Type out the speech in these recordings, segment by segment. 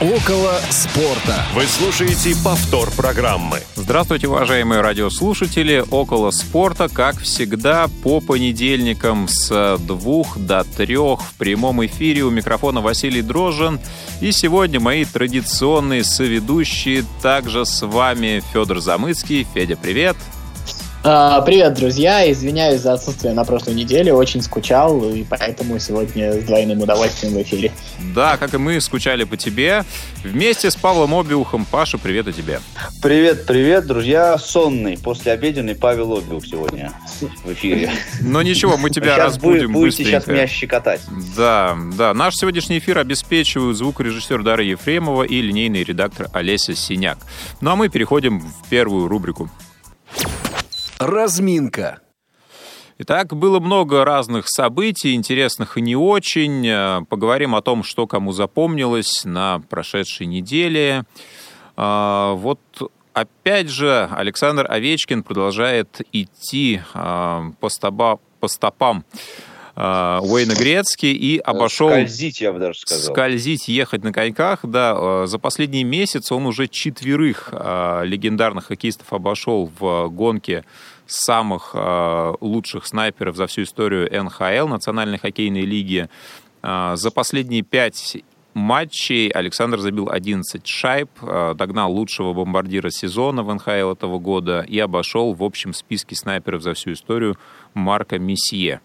Около спорта. Вы слушаете повтор программы. Здравствуйте, уважаемые радиослушатели. Около спорта, как всегда, по понедельникам с двух до трех в прямом эфире у микрофона Василий Дрожжин. И сегодня мои традиционные соведущие также с вами Федор Замыцкий. Федя, привет. А, привет, друзья! Извиняюсь за отсутствие на прошлой неделе, очень скучал, и поэтому сегодня с двойным удовольствием в эфире. Да, как и мы скучали по тебе. Вместе с Павлом Обиухом. Паша, привет и тебе. Привет, привет, друзья. Сонный, после обеденный Павел Обиух сегодня в эфире. Но ничего, мы тебя сейчас разбудим будете сейчас меня щекотать. Да, да. Наш сегодняшний эфир обеспечивают звукорежиссер Дарья Ефремова и линейный редактор Олеся Синяк. Ну а мы переходим в первую рубрику. Разминка. Итак, было много разных событий, интересных и не очень. Э, поговорим о том, что кому запомнилось на прошедшей неделе. Э, вот опять же Александр Овечкин продолжает идти э, по, стоба, стопам Уэйна Грецки и обошел... Скользить, я бы даже сказал. Скользить, ехать на коньках, да. За последний месяц он уже четверых легендарных хоккеистов обошел в гонке самых э, лучших снайперов за всю историю НХЛ, Национальной хоккейной лиги. Э, за последние пять матчей Александр забил 11 шайб, э, догнал лучшего бомбардира сезона в НХЛ этого года и обошел в общем списке снайперов за всю историю Марка Месье.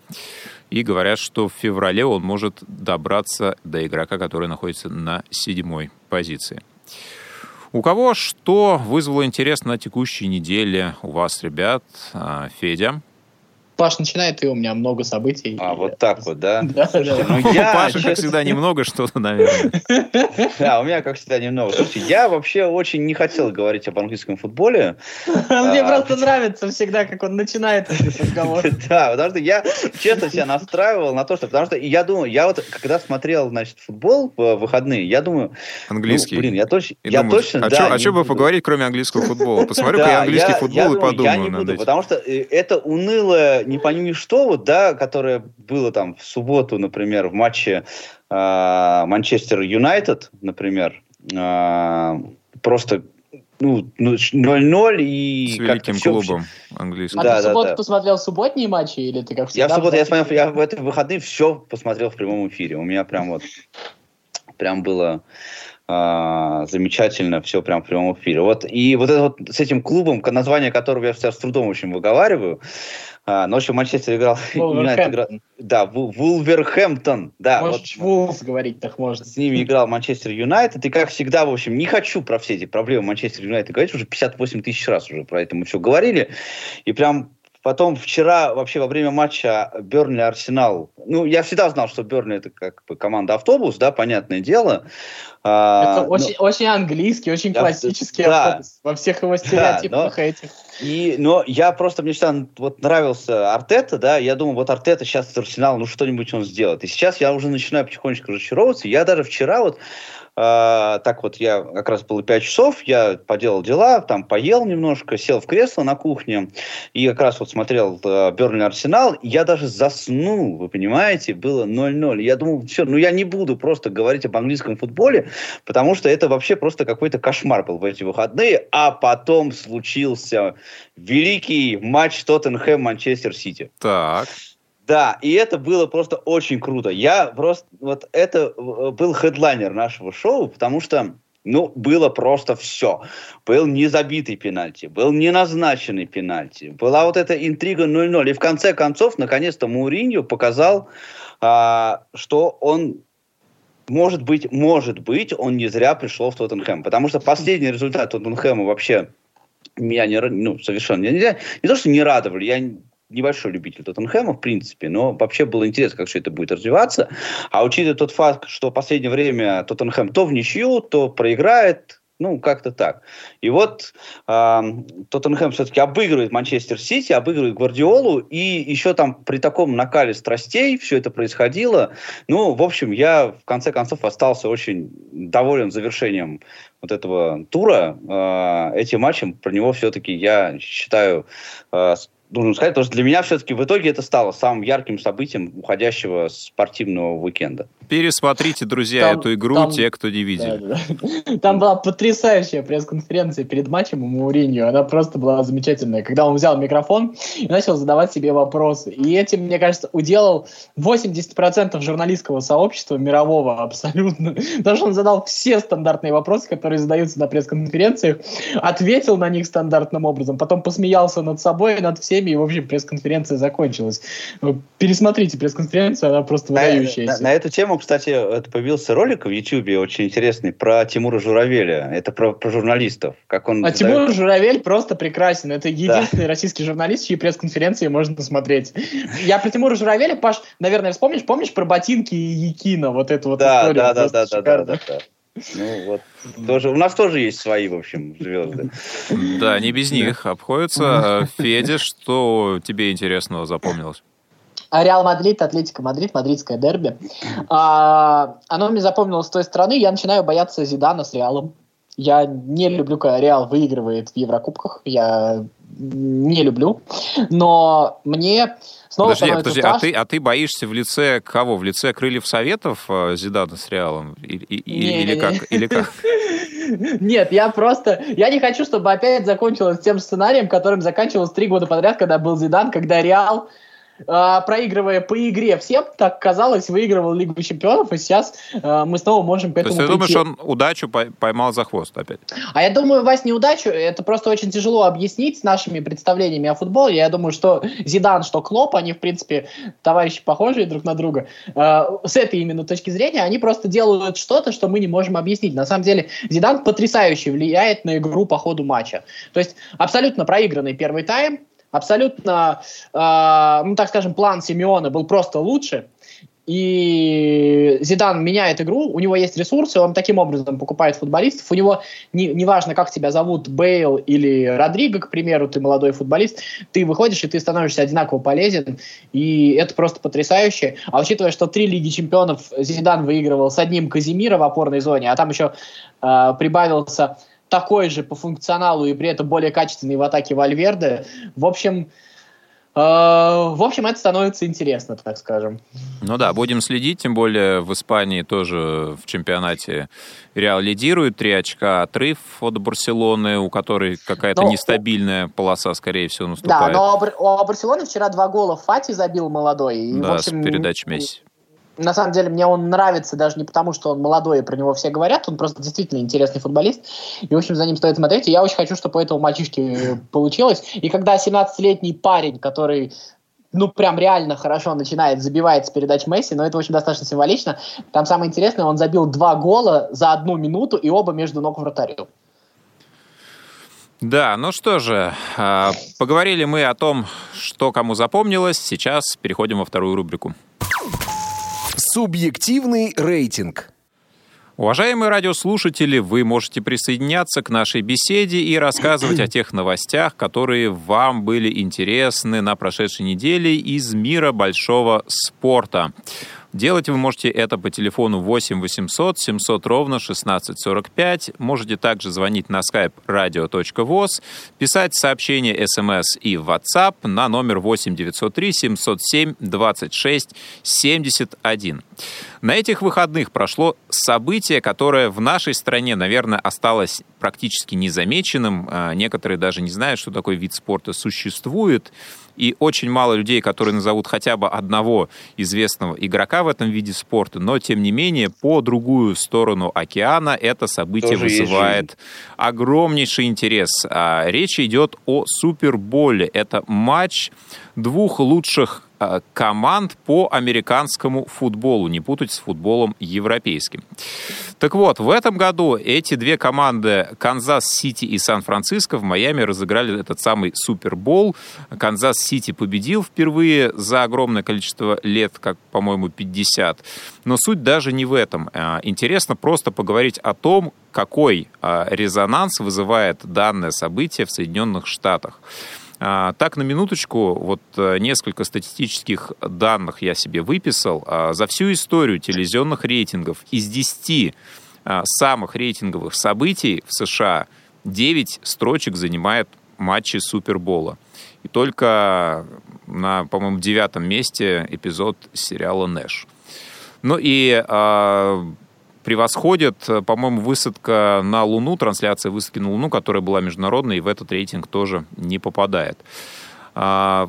И говорят, что в феврале он может добраться до игрока, который находится на седьмой позиции. У кого что вызвало интерес на текущей неделе у вас, ребят? А, Федя? Паш начинает, и у меня много событий. А, вот так вот, да? Да, да. Ну, я, Паша, как всегда, немного что-то, наверное. Да, у меня, как всегда, немного. Слушайте, я вообще очень не хотел говорить об английском футболе. Мне а, просто нравится всегда, как он начинает этот разговор. Да, потому что я честно себя настраивал на то, что... Потому что я думаю, я вот, когда смотрел, значит, футбол в выходные, я думаю... Английский. Блин, я точно... Я точно. А что бы поговорить, кроме английского футбола? Посмотрю-ка я английский футбол и подумаю. Я не буду, потому что э, это унылое не пойми что, вот, да, которое было там в субботу, например, в матче а, Манчестер э, Юнайтед, например, э, просто ну, 0-0 и... С великим клубом английским. А да, ты в субботу да. посмотрел субботние матчи или ты как всегда? Я в субботу, я смотрел, я в эти выходные все посмотрел в прямом эфире. У меня прям вот, прям было э, замечательно все прям в прямом эфире. Вот, и вот это вот с этим клубом, название которого я сейчас с трудом очень выговариваю, а, ночью Манчестер играл... играл да, Вулверхэмптон. Да, Можешь вот, Вулс говорить так можно. С ними играл Манчестер Юнайтед. И как всегда, в общем, не хочу про все эти проблемы Манчестер Юнайтед говорить. Уже 58 тысяч раз уже про это мы все говорили. И прям Потом вчера вообще во время матча Бернли-Арсенал, ну, я всегда знал, что Бернли это как бы команда автобус, да, понятное дело. А, это очень, но... очень английский, очень классический да, автобус во всех его стереотипах да, но, этих. И, но я просто, мне всегда вот нравился Артета, да, я думаю, вот Артета сейчас с Арсенал, ну, что-нибудь он сделает. И сейчас я уже начинаю потихонечку разочаровываться. Я даже вчера вот а, так вот я как раз было 5 часов, я поделал дела, там поел немножко, сел в кресло на кухне и как раз вот смотрел э, Арсенал. Я даже заснул, вы понимаете, было 0-0. Я думал, все, ну я не буду просто говорить об английском футболе, потому что это вообще просто какой-то кошмар был в эти выходные. А потом случился великий матч Тоттенхэм-Манчестер Сити. Так. Да, и это было просто очень круто. Я просто, вот это э, был хедлайнер нашего шоу, потому что, ну, было просто все. Был незабитый пенальти, был неназначенный пенальти, была вот эта интрига 0-0. И в конце концов, наконец-то, Муринью показал, а, что он может быть, может быть, он не зря пришел в Тоттенхэм. Потому что последний результат Тоттенхэма вообще меня не, ну, совершенно не, не, не то, что не радовали, я небольшой любитель Тоттенхэма, в принципе, но вообще было интересно, как все это будет развиваться. А учитывая тот факт, что в последнее время Тоттенхэм то в ничью, то проиграет, ну, как-то так. И вот э, Тоттенхэм все-таки обыгрывает Манчестер Сити, обыгрывает Гвардиолу, и еще там при таком накале страстей все это происходило. Ну, в общем, я в конце концов остался очень доволен завершением вот этого тура. Э, этим матчем про него все-таки я считаю э, должен сказать, потому что для меня все-таки в итоге это стало самым ярким событием уходящего спортивного уикенда. Пересмотрите, друзья, там, эту игру, там, те, кто не видели. Да, да. Там была потрясающая пресс-конференция перед матчем у Мауриньо. Она просто была замечательная. Когда он взял микрофон и начал задавать себе вопросы. И этим, мне кажется, уделал 80% журналистского сообщества мирового абсолютно. Потому что он задал все стандартные вопросы, которые задаются на пресс-конференциях, ответил на них стандартным образом, потом посмеялся над собой и над всеми, и, в общем, пресс-конференция закончилась. Пересмотрите пресс-конференцию, она просто выдающаяся. На, на, на эту тему, кстати, это появился ролик в Ютьюбе очень интересный про Тимура Журавеля. Это про, про журналистов. Как он а задает... Тимур Журавель просто прекрасен. Это единственный да. российский журналист, чьи пресс-конференции можно смотреть. Я про Тимура Журавеля, Паш, наверное, вспомнишь, помнишь про ботинки и Якина, вот эту вот да, историю? Да, да, да, да, да, да, да. Ну вот, тоже, у нас тоже есть свои, в общем, звезды. Да, не без них обходятся. Федя, что тебе интересного запомнилось? А Реал Мадрид, Атлетика Мадрид, мадридское дерби. А, оно мне запомнилось с той стороны, я начинаю бояться Зидана с Реалом. Я не люблю, когда Реал выигрывает в Еврокубках. Я не люблю. Но мне снова подожди, подожди, а ты, а ты боишься в лице кого? В лице крыльев Советов э, Зидана с Реалом? И, и, не, или, не, как, не. или как? Нет, я просто... Я не хочу, чтобы опять закончилось тем сценарием, которым заканчивалось три года подряд, когда был Зидан, когда Реал а, проигрывая по игре всем, так казалось, выигрывал Лигу чемпионов, и сейчас а, мы снова можем к этому То есть ты прийти. думаешь, он удачу поймал за хвост опять? А я думаю, Вась, неудачу, это просто очень тяжело объяснить с нашими представлениями о футболе. Я думаю, что Зидан, что Клоп, они, в принципе, товарищи похожие друг на друга. А, с этой именно точки зрения они просто делают что-то, что мы не можем объяснить. На самом деле, Зидан потрясающе влияет на игру по ходу матча. То есть абсолютно проигранный первый тайм, абсолютно, э, ну так скажем, план Симеона был просто лучше. И Зидан меняет игру, у него есть ресурсы, он таким образом покупает футболистов. У него не, не важно, как тебя зовут, Бейл или Родриго, к примеру, ты молодой футболист, ты выходишь и ты становишься одинаково полезен, и это просто потрясающе. А учитывая, что три Лиги Чемпионов Зидан выигрывал с одним Казимира в опорной зоне, а там еще э, прибавился такой же по функционалу и при этом более качественный в атаке Вальверде. В общем, э, в общем, это становится интересно, так скажем. Ну да, будем следить, тем более в Испании тоже в чемпионате Реал лидирует, три очка отрыв от Барселоны, у которой какая-то но, нестабильная полоса, скорее всего, наступает. Да, но у Барселоны вчера два гола Фати забил молодой. И, да, в общем, с передач Месси на самом деле мне он нравится даже не потому, что он молодой и про него все говорят, он просто действительно интересный футболист, и, в общем, за ним стоит смотреть, и я очень хочу, чтобы у этого мальчишки получилось. И когда 17-летний парень, который ну, прям реально хорошо начинает, забивает с передач Месси, но это очень достаточно символично. Там самое интересное, он забил два гола за одну минуту, и оба между ног вратарю. Да, ну что же, а, поговорили мы о том, что кому запомнилось. Сейчас переходим во вторую рубрику. Субъективный рейтинг. Уважаемые радиослушатели, вы можете присоединяться к нашей беседе и рассказывать о тех новостях, которые вам были интересны на прошедшей неделе из мира большого спорта. Делать вы можете это по телефону 8 800 700 ровно 1645. Можете также звонить на skype radio.voz, писать сообщения смс и WhatsApp на номер 8 903 707 26 71. На этих выходных прошло событие, которое в нашей стране, наверное, осталось практически незамеченным. А, некоторые даже не знают, что такой вид спорта существует и очень мало людей, которые назовут хотя бы одного известного игрока в этом виде спорта, но тем не менее по другую сторону океана это событие Тоже вызывает огромнейший интерес. А, речь идет о Суперболе. Это матч двух лучших команд по американскому футболу, не путать с футболом европейским. Так вот, в этом году эти две команды, Канзас-Сити и Сан-Франциско, в Майами разыграли этот самый Супербол. Канзас-Сити победил впервые за огромное количество лет, как, по-моему, 50. Но суть даже не в этом. Э, интересно просто поговорить о том, какой э, резонанс вызывает данное событие в Соединенных Штатах. А, так, на минуточку, вот э, несколько статистических данных я себе выписал. А, за всю историю телевизионных рейтингов из 10 а, самых рейтинговых событий в США 9 строчек занимает матчи Супербола. И только на, по-моему, девятом месте эпизод сериала «Нэш». Ну и превосходит, по-моему, высадка на Луну, трансляция высадки на Луну, которая была международной, и в этот рейтинг тоже не попадает. Э,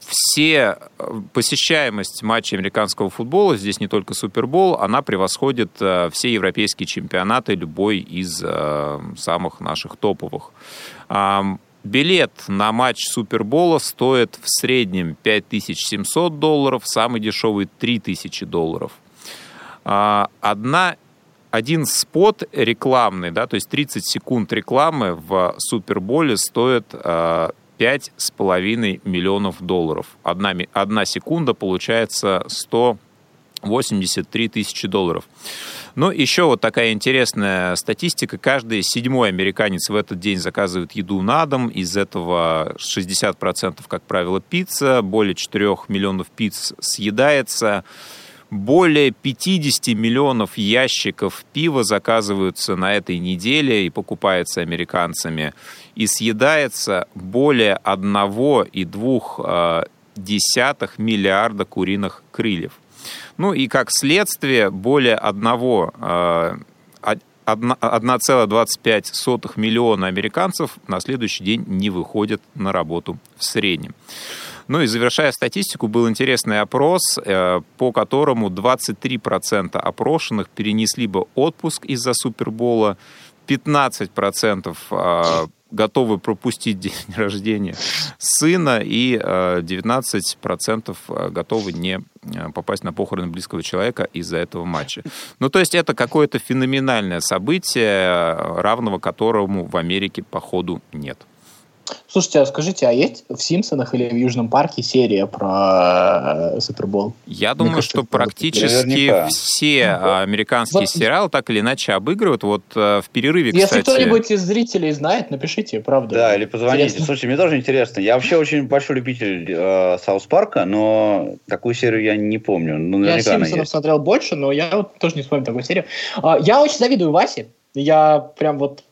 все посещаемость матчей американского футбола, здесь не только Супербол, она превосходит э, все европейские чемпионаты, любой из э, самых наших топовых. Билет на матч Супербола стоит в среднем 5700 долларов, самый дешевый 3000 долларов. А, одна, один спот рекламный, да, то есть 30 секунд рекламы в Суперболе стоит а, пять с половиной миллионов долларов. Одна, одна секунда получается 183 тысячи долларов. Ну, еще вот такая интересная статистика. Каждый седьмой американец в этот день заказывает еду на дом. Из этого 60%, как правило, пицца. Более 4 миллионов пиц съедается. Более 50 миллионов ящиков пива заказываются на этой неделе и покупается американцами. И съедается более 1,2 миллиарда куриных крыльев. Ну и как следствие более 1 1,25 э, миллиона американцев на следующий день не выходят на работу в среднем. Ну и завершая статистику, был интересный опрос, э, по которому 23% опрошенных перенесли бы отпуск из-за Супербола, 15% готовы пропустить день рождения сына, и 19% э, э, готовы не э, попасть на похороны близкого человека из-за этого матча. Ну, то есть это какое-то феноменальное событие, равного которому в Америке, походу, нет. Слушайте, а скажите, а есть в «Симпсонах» или в «Южном парке» серия про э, Супербол? Я думаю, кажется, что практически наверняка. все ну, американские вот. сериалы так или иначе обыгрывают. Вот э, в перерыве, Если кстати... кто-нибудь из зрителей знает, напишите, правда. Да, или позвоните. Интересно. Слушайте, мне тоже интересно. Я вообще очень большой любитель э, Саус Парка, но такую серию я не помню. Ну, я «Симпсонов» смотрел больше, но я вот тоже не вспомню такую серию. А, я очень завидую Васе. Я прям вот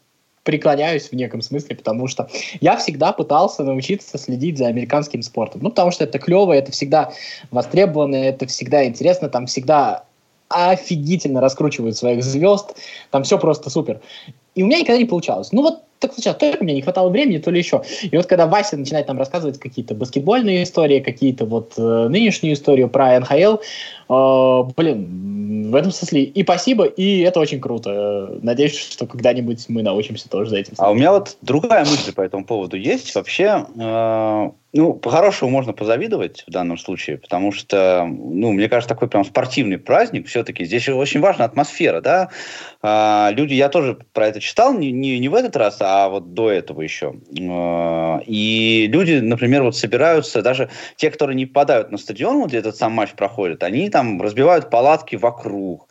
преклоняюсь в неком смысле, потому что я всегда пытался научиться следить за американским спортом. Ну, потому что это клево, это всегда востребовано, это всегда интересно, там всегда офигительно раскручивают своих звезд, там все просто супер. И у меня никогда не получалось. Ну вот так случалось, то ли мне не хватало времени, то ли еще. И вот когда Вася начинает там рассказывать какие-то баскетбольные истории, какие-то вот э, нынешнюю историю про НХЛ, блин, в этом смысле и спасибо, и это очень круто. Надеюсь, что когда-нибудь мы научимся тоже за этим. А у меня вот другая мысль по этому поводу есть. Вообще, э, ну, по-хорошему можно позавидовать в данном случае, потому что, ну, мне кажется, такой прям спортивный праздник все-таки. Здесь очень важна атмосфера, да. А, люди, я тоже про это читал, не, не, не в этот раз, а вот до этого еще. А, и люди, например, вот собираются, даже те, которые не попадают на стадион, где этот сам матч проходит, они там разбивают палатки вокруг.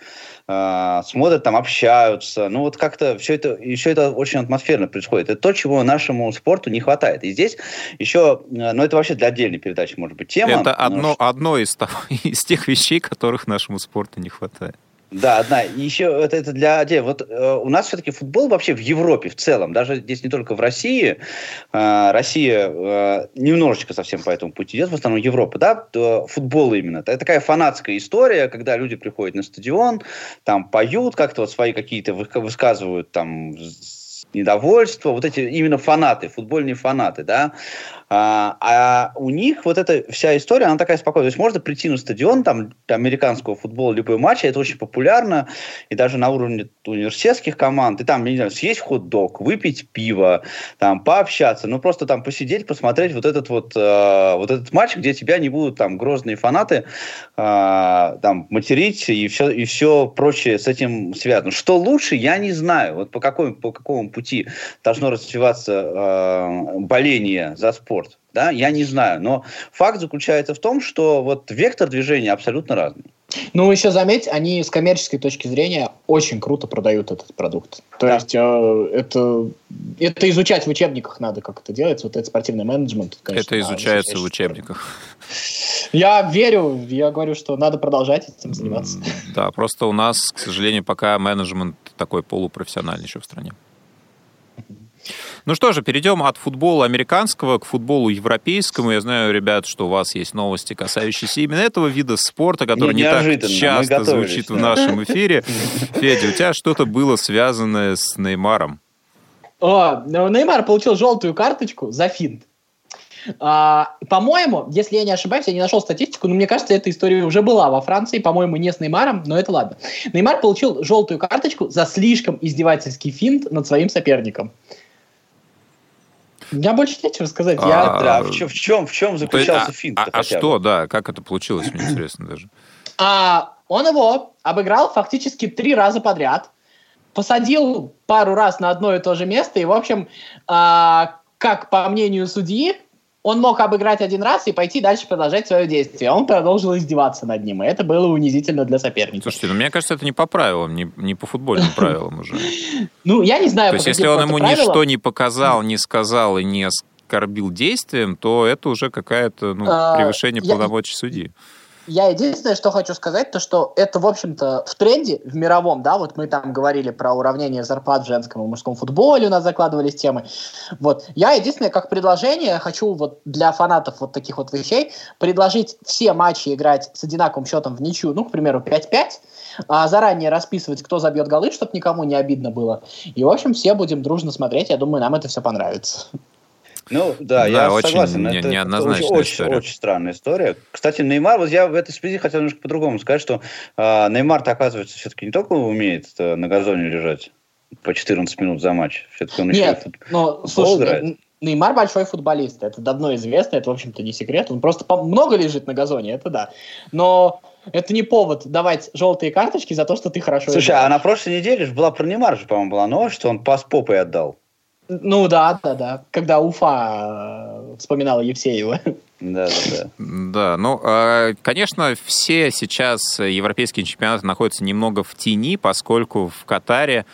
А, смотрят, там общаются. Ну вот как-то все это, еще это очень атмосферно происходит. Это то, чего нашему спорту не хватает. И здесь еще, э, ну это вообще для отдельной передачи может быть тема. Это одно, что... одно из, из тех вещей, которых нашему спорту не хватает. Да, одна. Еще это, это для Вот э, у нас все-таки футбол вообще в Европе в целом, даже здесь не только в России. Э, Россия э, немножечко совсем по этому пути идет, в основном Европа, да, то футбол именно. Это такая фанатская история, когда люди приходят на стадион, там поют, как-то вот свои какие-то высказывают там недовольство, вот эти именно фанаты, футбольные фанаты, да, а, а у них вот эта вся история, она такая спокойная. То есть можно прийти на стадион там, американского футбола, любой матч, это очень популярно, и даже на уровне университетских команд, и там, не знаю, съесть хот-дог, выпить пиво, там, пообщаться, ну, просто там посидеть, посмотреть вот этот вот, э, вот этот матч, где тебя не будут там грозные фанаты э, там материть и все, и все прочее с этим связано. Что лучше, я не знаю. Вот по, какой, по какому пути должно развиваться э, боление за спорт. Да? Я не знаю, но факт заключается в том, что вот вектор движения абсолютно разный. Ну, еще заметь, они с коммерческой точки зрения очень круто продают этот продукт. То да. есть э, это, это изучать в учебниках надо, как это делается. Вот этот спортивный менеджмент. Конечно, это изучается в учебниках. Я верю, я говорю, что надо продолжать этим заниматься. Да, просто у нас, к сожалению, пока менеджмент такой полупрофессиональный еще в стране. Ну что же, перейдем от футбола американского к футболу европейскому. Я знаю, ребят, что у вас есть новости, касающиеся именно этого вида спорта, который не, не так часто звучит в нашем эфире. Федя, у тебя что-то было связанное с Неймаром? О, Неймар получил желтую карточку за финт. А, по-моему, если я не ошибаюсь, я не нашел статистику, но мне кажется, эта история уже была во Франции, по-моему, не с Неймаром, но это ладно. Неймар получил желтую карточку за слишком издевательский финт над своим соперником. У меня больше нечего сказать. А, я... да, в, чем, в, чем, в чем заключался а, финт? А, а что, да, как это получилось, мне интересно даже. А, он его обыграл фактически три раза подряд, посадил пару раз на одно и то же место, и, в общем, а, как по мнению судьи, он мог обыграть один раз и пойти дальше продолжать свое действие. Он продолжил издеваться над ним, и это было унизительно для соперника. Слушайте, ну мне кажется, это не по правилам, не, не по футбольным правилам уже. Ну, я не знаю, То есть, если он ему ничто не показал, не сказал и не оскорбил действием, то это уже какое-то ну, а, превышение полномочий судьи. Я единственное, что хочу сказать, то что это, в общем-то, в тренде, в мировом, да, вот мы там говорили про уравнение зарплат в женском и мужском футболе, у нас закладывались темы. Вот. Я единственное, как предложение, хочу вот для фанатов вот таких вот вещей предложить все матчи играть с одинаковым счетом в ничью, ну, к примеру, 5-5, а заранее расписывать, кто забьет голы, чтобы никому не обидно было. И, в общем, все будем дружно смотреть. Я думаю, нам это все понравится. Ну, да, да я очень согласен. Не, это, неоднозначная это очень, история. Очень, странная история. Кстати, Неймар, вот я в этой связи хотел немножко по-другому сказать, что э, Неймар-то, оказывается, все-таки не только умеет э, на газоне лежать по 14 минут за матч. Все-таки он Нет, еще и но, слушай, играет. Неймар большой футболист, это давно известно, это, в общем-то, не секрет. Он просто много лежит на газоне, это да. Но это не повод давать желтые карточки за то, что ты хорошо Слушай, играешь. а на прошлой неделе же была про Неймар же, по-моему, была новость, что он пас попой отдал. Ну да, да, да. Когда Уфа э, вспоминала Евсеева. Да, да, да. Да, ну, э, конечно, все сейчас европейские чемпионаты находятся немного в тени, поскольку в Катаре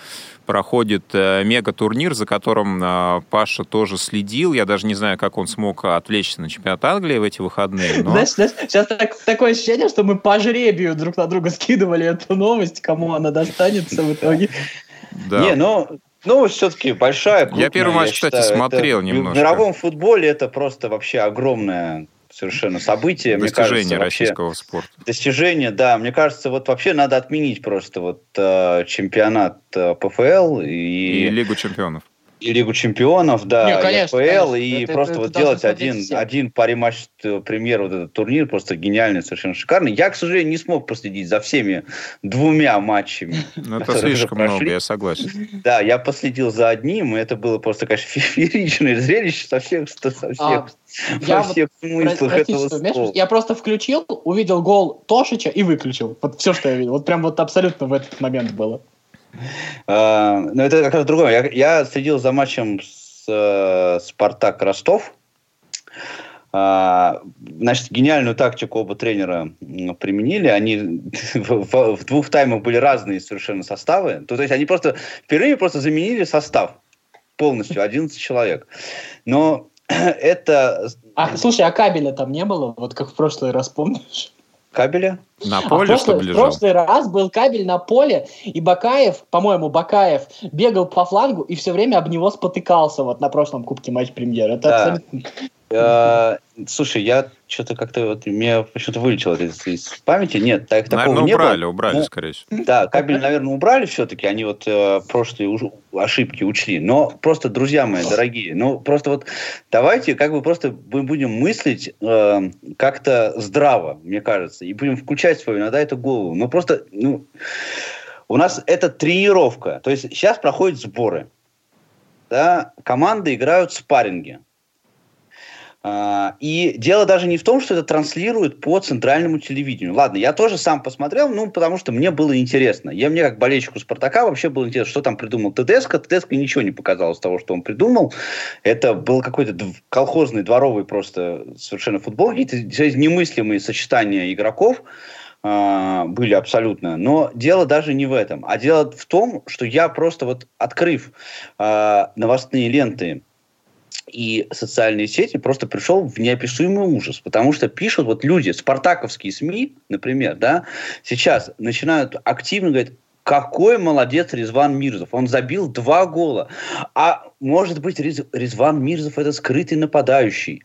проходит э, мега-турнир, за которым Паша тоже следил. Я даже не знаю, как он смог отвлечься на чемпионат Англии в эти выходные. Но... Знаешь, знаешь, сейчас так, такое ощущение, что мы по жребию друг на друга скидывали эту новость, кому она достанется в итоге. Да. Не, ну, ну, все-таки большая, крупная, Я первый матч, я кстати, считаю, смотрел это, немножко. В мировом футболе это просто вообще огромное совершенно событие. Достижение мне кажется, российского вообще, спорта. Достижение, да. Мне кажется, вот вообще надо отменить просто вот э, чемпионат э, ПФЛ и... И Лигу чемпионов и Лигу чемпионов, да, Не, конечно, и ФПЛ, конечно. и это, просто это, вот это делать один, один париматч э, премьер, вот этот турнир, просто гениальный, совершенно шикарный. Я, к сожалению, не смог последить за всеми двумя матчами. Ну, это слишком много, я согласен. Да, я последил за одним, и это было просто, конечно, фееричное зрелище со всех, со всех, а, я всех вот, смыслах этого слова. Я просто включил, увидел гол Тошича и выключил. Вот все, что я видел. Вот прям вот абсолютно в этот момент было. А, но это как раз другое. Я, следил за матчем с э, Спартак Ростов. А, значит, гениальную тактику оба тренера применили. Они в, в, в двух таймах были разные совершенно составы. То, то есть они просто впервые просто заменили состав полностью, 11 человек. Но это... А, слушай, а кабеля там не было? Вот как в прошлый раз, помнишь? кабеля? На поле, а в прошлый, лежал? В прошлый раз был кабель на поле, и Бакаев, по-моему, Бакаев бегал по флангу и все время об него спотыкался вот на прошлом Кубке матч премьер. Это да. абсолютно... Э, слушай, я что-то как-то вот меня почему-то вылетело из, из памяти. Нет, так, наверное, такого не убрали, было. убрали, ну, скорее всего. Да, кабель, наверное, убрали все-таки. Они вот э, прошлые уж, ошибки учли. Но просто, друзья мои, дорогие, ну просто вот давайте как бы просто мы будем мыслить э, как-то здраво, мне кажется, и будем включать свою иногда эту голову. Но просто, ну, у нас это тренировка. То есть сейчас проходят сборы. Да, команды играют спарринги. А, и дело даже не в том, что это транслируют по центральному телевидению. Ладно, я тоже сам посмотрел, ну, потому что мне было интересно. Я мне, как болельщику Спартака, вообще было интересно, что там придумал ТДСК. ТДСК ничего не показал из того, что он придумал. Это был какой-то колхозный, дворовый просто совершенно футбол. Какие-то немыслимые сочетания игроков а, были абсолютно. Но дело даже не в этом. А дело в том, что я просто вот, открыв э, новостные ленты и социальные сети просто пришел в неописуемый ужас, потому что пишут вот люди, спартаковские СМИ, например, да, сейчас начинают активно говорить, какой молодец Резван Мирзов. Он забил два гола. А может быть, Риз, Резван Мирзов это скрытый нападающий.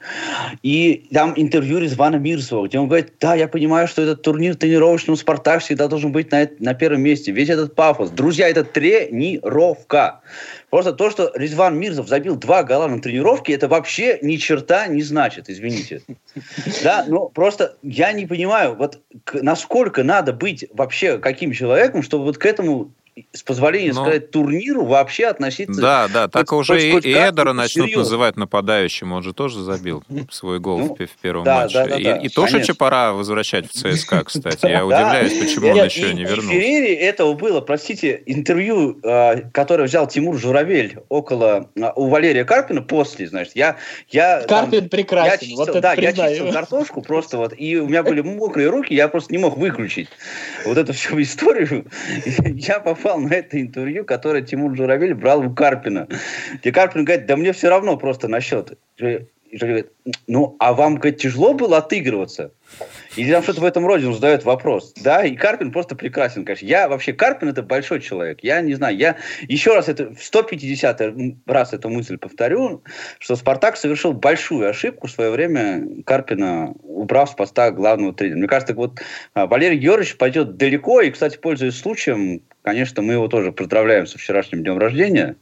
И там интервью Резвана Мирзова, где он говорит, да, я понимаю, что этот турнир тренировочный, Спартак всегда должен быть на, на первом месте. Весь этот пафос. Друзья, это тренировка. Просто то, что Резван Мирзов забил два гола на тренировке, это вообще ни черта не значит, извините. Да, ну просто я не понимаю, вот насколько надо быть вообще каким человеком, чтобы вот к этому с позволения Но... сказать, турниру вообще относиться... Да, да, так хоть, уже хоть, и Эдера начнут серьезно. называть нападающим, он же тоже забил свой гол ну, в, в первом да, матче. Да, да, и да, и Тошича пора возвращать в ЦСКА, кстати. Я удивляюсь, почему он еще не вернулся. В Феррере этого было, простите, интервью, а, которое взял Тимур Журавель около а, у Валерия Карпина после, значит, я... я Карпин прекрасен, чистил, Да, я чистил картошку просто вот, и у меня были мокрые руки, я просто не мог выключить вот эту всю историю. Я попал попал на это интервью, которое Тимур Журавель брал у Карпина. Где Карпин говорит, да мне все равно просто на счет. И говорит, ну, а вам, говорит, тяжело было отыгрываться? Или там что-то в этом роде он задает вопрос. Да, и Карпин просто прекрасен, конечно. Я вообще, Карпин это большой человек. Я не знаю, я еще раз это, в 150 раз эту мысль повторю, что Спартак совершил большую ошибку в свое время Карпина, убрав с поста главного тренера. Мне кажется, вот а, Валерий Георгиевич пойдет далеко, и, кстати, пользуясь случаем, конечно, мы его тоже поздравляем со вчерашним днем рождения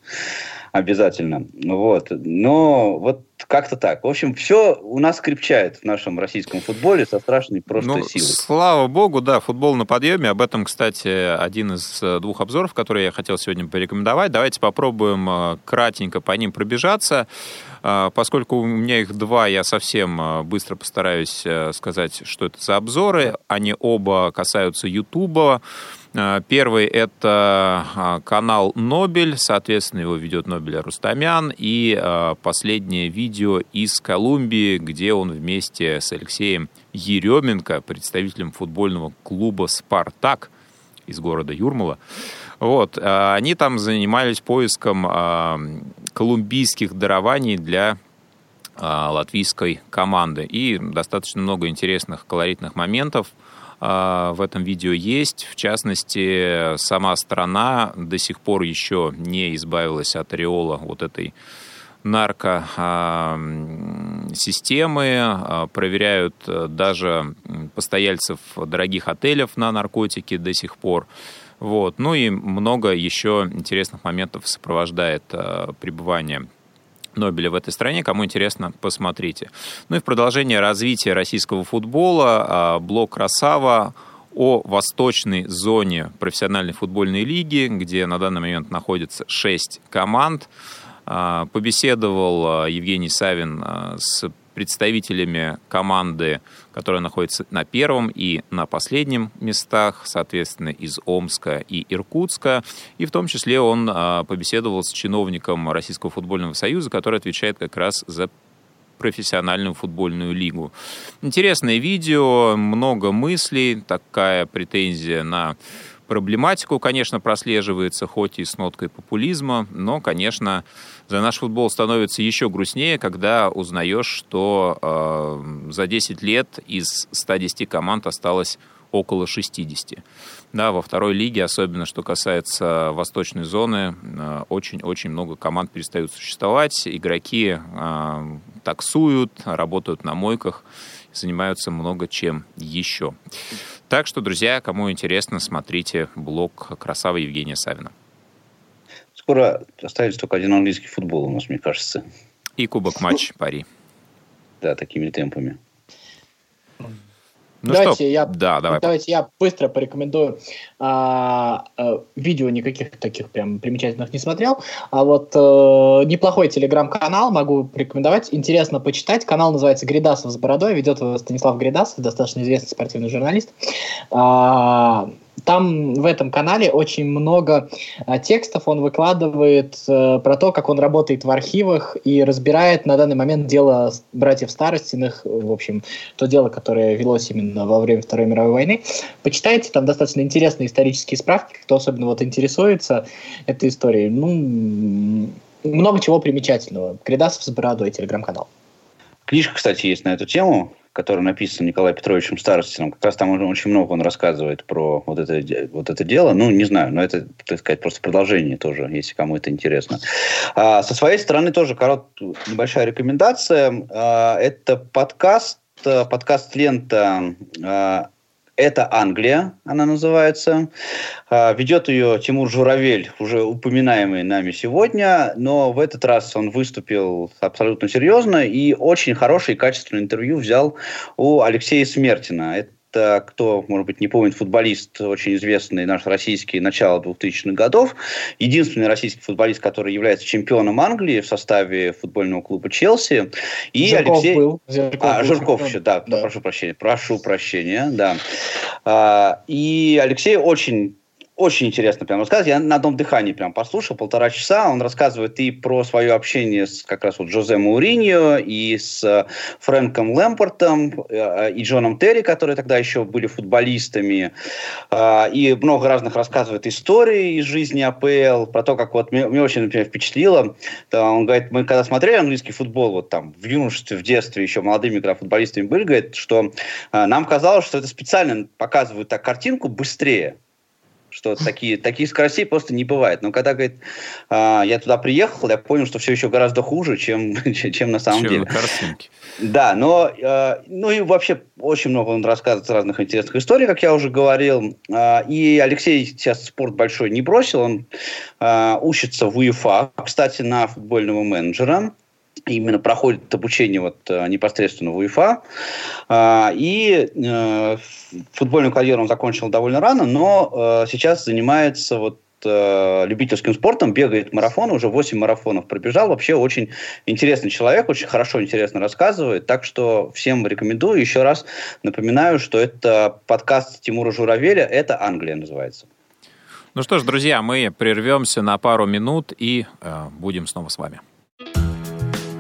обязательно. Вот. Но вот как-то так. В общем, все у нас крепчает в нашем российском футболе со страшной просто ну, силой. Слава богу, да, футбол на подъеме. Об этом, кстати, один из э, двух обзоров, которые я хотел сегодня порекомендовать. Давайте попробуем э, кратенько по ним пробежаться. Э, поскольку у меня их два, я совсем быстро постараюсь сказать, что это за обзоры. Они оба касаются Ютуба. Э, первый — это а, канал «Нобель», соответственно, его ведет Нобель Рустамян, и э, последнее видео из Колумбии, где он вместе с Алексеем Еременко, представителем футбольного клуба «Спартак» из города Юрмала, вот, э, они там занимались поиском колумбийских дарований для латвийской команды. И достаточно много интересных колоритных моментов – а, в этом видео есть. В частности, сама страна до сих пор еще не избавилась от ореола вот этой наркосистемы, а, проверяют э, даже постояльцев дорогих отелев на наркотики до сих пор. Вот. Ну и много еще интересных моментов сопровождает э, пребывание Нобеля в этой стране. Кому интересно, посмотрите. Ну и в продолжение развития российского футбола а, блок «Красава» о восточной зоне профессиональной футбольной лиги, где на данный момент находится шесть команд. А, побеседовал а, Евгений Савин с представителями команды, которая находится на первом и на последнем местах, соответственно, из Омска и Иркутска. И в том числе он а, побеседовал с чиновником Российского футбольного союза, который отвечает как раз за профессиональную футбольную лигу. Интересное видео, много мыслей, такая претензия на проблематику, конечно, прослеживается, хоть и с ноткой популизма, но, конечно, за наш футбол становится еще грустнее, когда узнаешь, что э, за 10 лет из 110 команд осталось около 60. Да, во второй лиге, особенно что касается восточной зоны, э, очень-очень много команд перестают существовать. Игроки э, таксуют, работают на мойках, занимаются много чем еще. Так что, друзья, кому интересно, смотрите блог «Красава» Евгения Савина. Скоро остается только один английский футбол у нас, мне кажется. И кубок матч Пари. Да, такими темпами. Ну давайте что? я, да, давай. давайте я быстро порекомендую. А, а, видео никаких таких прям примечательных не смотрел, а вот а, неплохой телеграм-канал могу порекомендовать. Интересно почитать. Канал называется Гридасов с бородой. Ведет его Станислав Гридасов, достаточно известный спортивный журналист. А, там в этом канале очень много а, текстов он выкладывает а, про то, как он работает в архивах и разбирает на данный момент дело братьев Старостиных, в общем, то дело, которое велось именно во время Второй мировой войны. Почитайте, там достаточно интересные исторические справки, кто особенно вот интересуется этой историей. Ну, много чего примечательного. Кредасов с бородой, телеграм-канал. Книжка, кстати, есть на эту тему. Который написан Николаем Петровичем Старостиным. Как раз там очень много он рассказывает про вот это, вот это дело. Ну, не знаю, но это, так сказать, просто продолжение тоже, если кому это интересно. А, со своей стороны тоже короткая небольшая рекомендация. А, это подкаст, подкаст лента а, это Англия, она называется. А, ведет ее Тимур Журавель, уже упоминаемый нами сегодня, но в этот раз он выступил абсолютно серьезно и очень хорошее и качественное интервью взял у Алексея Смертина. Это это, кто, может быть, не помнит, футболист, очень известный наш российский, начало 2000-х годов. Единственный российский футболист, который является чемпионом Англии в составе футбольного клуба Челси. И Жирков Алексей... был. Жирков а, был Жирков еще, да, Да. прошу прощения, прошу прощения, да. А, и Алексей очень очень интересно прям рассказывает. Я на одном дыхании прям послушал полтора часа. Он рассказывает и про свое общение с как раз вот Жозе Мауриньо, и с э, Фрэнком Лэмпортом, э, и Джоном Терри, которые тогда еще были футболистами. А, И много разных рассказывает историй из жизни АПЛ, про то, как вот мне, очень, например, впечатлило. Он говорит, мы когда смотрели английский футбол, вот там в юношестве, в детстве, еще молодыми когда футболистами были, говорит, что нам казалось, что это специально показывают так картинку быстрее что такие, такие скоростей просто не бывает. Но когда, говорит, а, я туда приехал, я понял, что все еще гораздо хуже, чем, чем на самом Чем деле. на картинке. Да, но, э, ну и вообще очень много он рассказывает разных интересных историй, как я уже говорил. А, и Алексей сейчас спорт большой не бросил, он а, учится в УЕФА, кстати, на футбольного менеджера. Именно проходит обучение вот э, непосредственно в УЕФА. А, И э, футбольную карьеру он закончил довольно рано, но э, сейчас занимается вот любительским спортом, бегает марафон, уже 8 марафонов пробежал. Вообще очень интересный человек, очень хорошо, интересно рассказывает. Так что всем рекомендую. Еще раз напоминаю, что это подкаст Тимура Журавеля «Это Англия» называется. Ну что ж, друзья, мы прервемся на пару минут и э, будем снова с вами.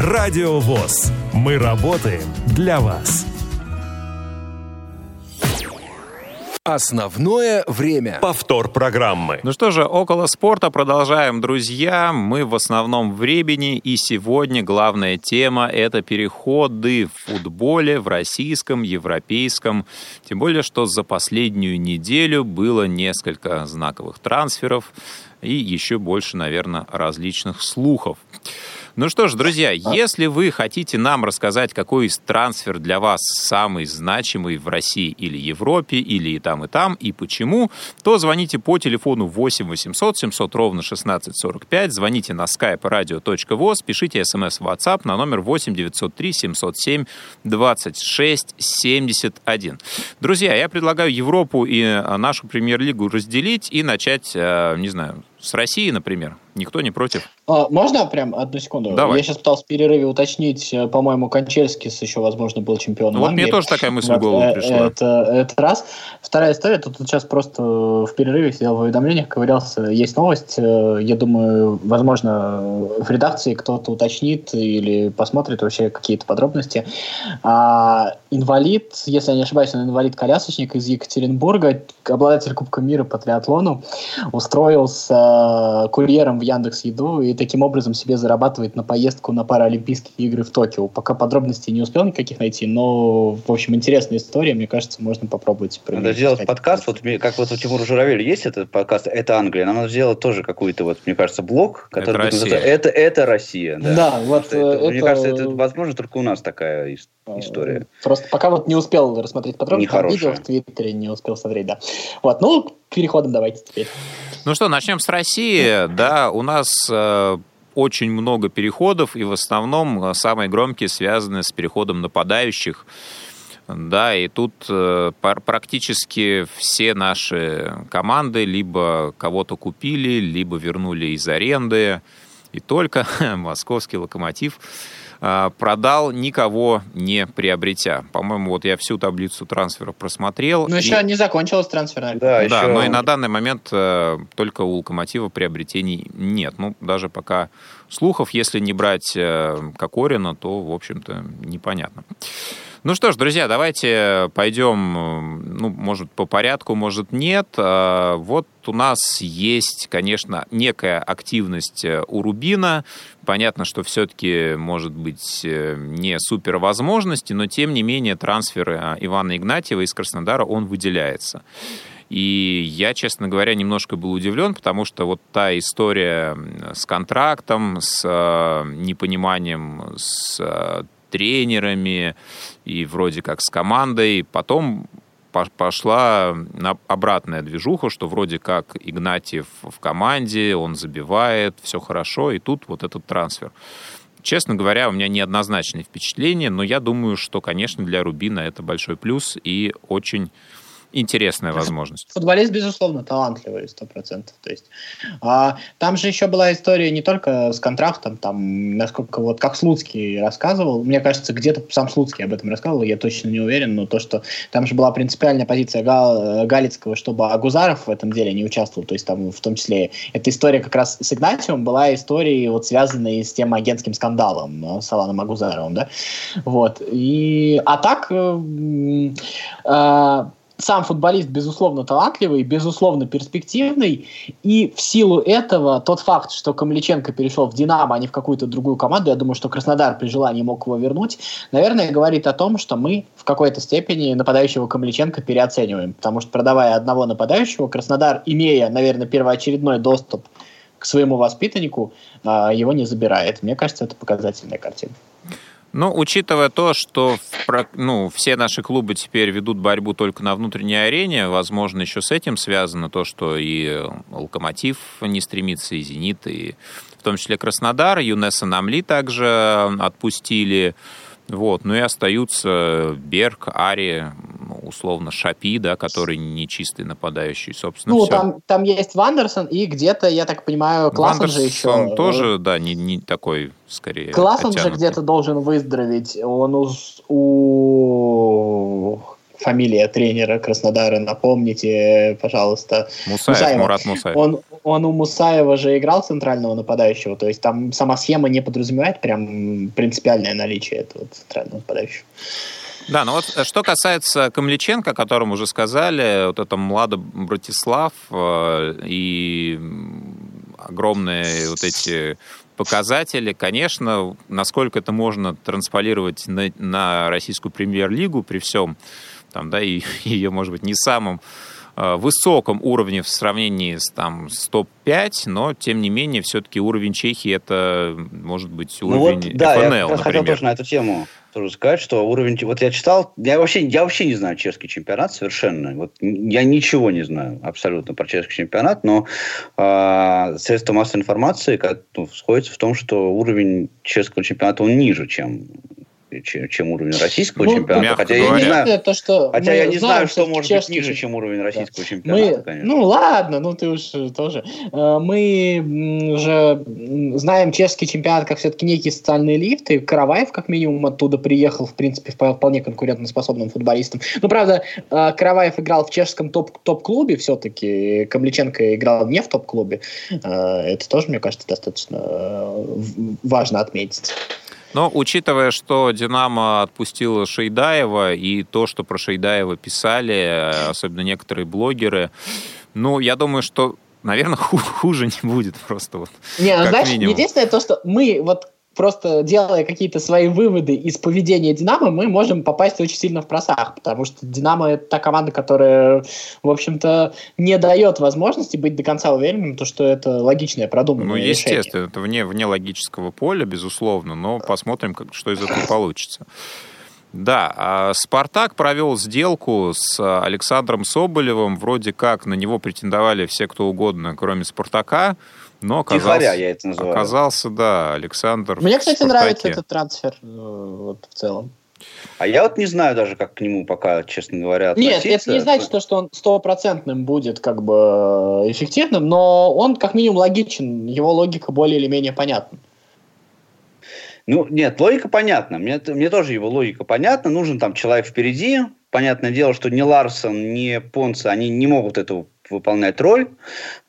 Радио ВОЗ. Мы работаем для вас. Основное время. Повтор программы. Ну что же, около спорта продолжаем, друзья. Мы в основном в Ребени, и сегодня главная тема – это переходы в футболе, в российском, европейском. Тем более, что за последнюю неделю было несколько знаковых трансферов и еще больше, наверное, различных слухов. Ну что ж, друзья, если вы хотите нам рассказать, какой из трансфер для вас самый значимый в России или Европе, или и там, и там, и почему, то звоните по телефону 8 800 700 ровно 1645, звоните на skype radio.voz, пишите смс в WhatsApp на номер 8 903 707 26 71. Друзья, я предлагаю Европу и э, нашу премьер-лигу разделить и начать, э, не знаю, с России, например. Никто не против. А, можно прям одну секунду? Давай. Я сейчас пытался в перерыве уточнить, э, по-моему, Кончельскис еще, возможно, был чемпионом Ну, вот Англии. мне тоже такая мысль в голову э, пришла. Это, это раз. Вторая история, тут сейчас просто в перерыве сидел в уведомлениях, ковырялся. Есть новость, э, я думаю, возможно, в редакции кто-то уточнит или посмотрит вообще какие-то подробности. А, инвалид, если я не ошибаюсь, он инвалид-колясочник из Екатеринбурга, обладатель Кубка мира по триатлону, устроился курьером в Яндекс Еду и таким образом себе зарабатывает на поездку на Паралимпийские игры в Токио. Пока подробностей не успел никаких найти, но, в общем, интересная история, мне кажется, можно попробовать. Надо проверить. сделать подкаст, вот мне- как вот у Тимура Журавеля есть этот подкаст «Это Англия», нам надо сделать тоже какой-то, вот, мне кажется, блог, который будет Россия. «Это, это Россия». Да, Да, вот, это- э, Мне это- кажется, это возможно только у нас такая ис- история. Просто пока вот не успел рассмотреть подробности, видео в Твиттере не успел смотреть, да. Вот, ну, переходам давайте теперь. Ну что, начнем с России. Да, у нас э, очень много переходов, и в основном э, самые громкие связаны с переходом нападающих. Да, и тут э, практически все наши команды либо кого-то купили, либо вернули из аренды. И только московский локомотив продал, никого не приобретя. По-моему, вот я всю таблицу трансферов просмотрел. Но и... еще не закончилась трансферная. Да, Да, еще... но и на данный момент э, только у Локомотива приобретений нет. Ну, даже пока слухов, если не брать э, Кокорина, то, в общем-то, непонятно. Ну что ж, друзья, давайте пойдем, э, ну, может, по порядку, может, нет. Э, Вот у нас есть, конечно, некая активность э, у Рубина. Понятно, что все-таки, может быть, э, не супер возможности, но, тем не менее, трансфер э, Ивана Игнатьева из Краснодара, он выделяется. И я, честно говоря, немножко был удивлен, потому что вот та история с контрактом, с э, непониманием с э, тренерами и вроде как с командой, потом по- пошла на- обратная движуха, что вроде как Игнатьев в команде, он забивает, все хорошо, и тут вот этот трансфер. Честно говоря, у меня неоднозначные впечатления, но я думаю, что, конечно, для Рубина это большой плюс и очень интересная возможность. Футболист, безусловно, талантливый, сто процентов. То есть, а, там же еще была история не только с контрактом, там, насколько вот как Слуцкий рассказывал, мне кажется, где-то сам Слуцкий об этом рассказывал, я точно не уверен, но то, что там же была принципиальная позиция Гал, Галицкого, чтобы Агузаров в этом деле не участвовал, то есть там в том числе эта история как раз с Игнатьевым была историей, вот связанной с тем агентским скандалом э, с Аланом Агузаровым, да, вот, и, а так, э, э, сам футболист, безусловно, талантливый, безусловно, перспективный, и в силу этого тот факт, что Камличенко перешел в «Динамо», а не в какую-то другую команду, я думаю, что Краснодар при желании мог его вернуть, наверное, говорит о том, что мы в какой-то степени нападающего Камличенко переоцениваем, потому что продавая одного нападающего, Краснодар, имея, наверное, первоочередной доступ к своему воспитаннику, а, его не забирает. Мне кажется, это показательная картина. Ну, учитывая то, что ну, все наши клубы теперь ведут борьбу только на внутренней арене, возможно, еще с этим связано то, что и Локомотив не стремится, и Зенит, и в том числе Краснодар, Юнеса Намли также отпустили. Вот. Ну и остаются Берг, Ари, ну, условно Шапи, да, который не чистый нападающий, собственно, Ну, все. там, там есть Вандерсон, и где-то, я так понимаю, Классон же еще... Вандерсон тоже, да, не, не такой, скорее, Классон же где-то должен выздороветь. Он у, у... фамилия тренера Краснодара, напомните, пожалуйста. Мусаев, Мусаева. Мурат Мусаев. Он, он у Мусаева же играл центрального нападающего, то есть там сама схема не подразумевает прям принципиальное наличие этого центрального нападающего. Да, ну вот э, что касается Камличенко, о котором уже сказали, вот это Млада Братислав э, и огромные вот эти показатели, конечно, насколько это можно трансполировать на, на российскую премьер-лигу при всем, там, да, и ее, может быть, не самым э, высоком уровне в сравнении с, там, с топ-5, но, тем не менее, все-таки уровень Чехии это, может быть, Ну уровень вот, да, ФНЛ, я раз хотел например. тоже на эту тему тоже сказать, что уровень... Вот я читал, я вообще, я вообще не знаю чешский чемпионат совершенно. Вот я ничего не знаю абсолютно про чешский чемпионат, но э, средства массовой информации как, ну, сходятся в том, что уровень чешского чемпионата он ниже, чем чем, чем уровень российского Ну, чемпионата. мягко Хотя я не говоря. знаю, Единственное, то, что хотя я не знаем, знаю, что может быть чешский ниже, чемпионат. чем уровень российского чемпионата, Мы, конечно. ну ладно, ну ты уж тоже. Э, Мы же знаем чешский чемпионат как все-таки некий социальный лифт, и Караваев как минимум оттуда приехал, в принципе, вп- вполне конкурентоспособным футболистом. Ну, правда, э, Караваев играл в чешском топ- топ-клубе все-таки, Камличенко играл не в топ-клубе. Э, Это тоже, мне кажется, достаточно э, важно отметить. Но учитывая, что «Динамо» отпустила Шейдаева, и то, что про Шейдаева писали, э, особенно некоторые блогеры, ну, я думаю, что, наверное, хуже не будет просто вот. Не, ну, Как знаешь, минимум. единственное то, что мы вот просто делая какие-то свои выводы из поведения Динамо, мы можем попасть очень сильно в просак, потому что Динамо это та команда, которая, в общем-то, не дает возможности быть до конца уверенным, то, что это логичное, продуманное Ну, решение. естественно, это вне, вне логического поля, безусловно, но посмотрим, как, что из этого получится. Да, а «Спартак» провел сделку с Александром Соболевым. Вроде как на него претендовали все, кто угодно, кроме «Спартака». Но оказался, Тихоря я это называю. оказался, да, Александр Мне, кстати, «Спартаке». нравится этот трансфер э, вот, в целом. А я вот не знаю даже, как к нему пока, честно говоря, Нет, относиться. это не значит, что, что он стопроцентным будет как бы эффективным, но он как минимум логичен, его логика более или менее понятна. Ну, нет, логика понятна. Мне, мне тоже его логика понятна. Нужен там человек впереди. Понятное дело, что ни Ларсон, ни Понца, они не могут эту выполнять роль.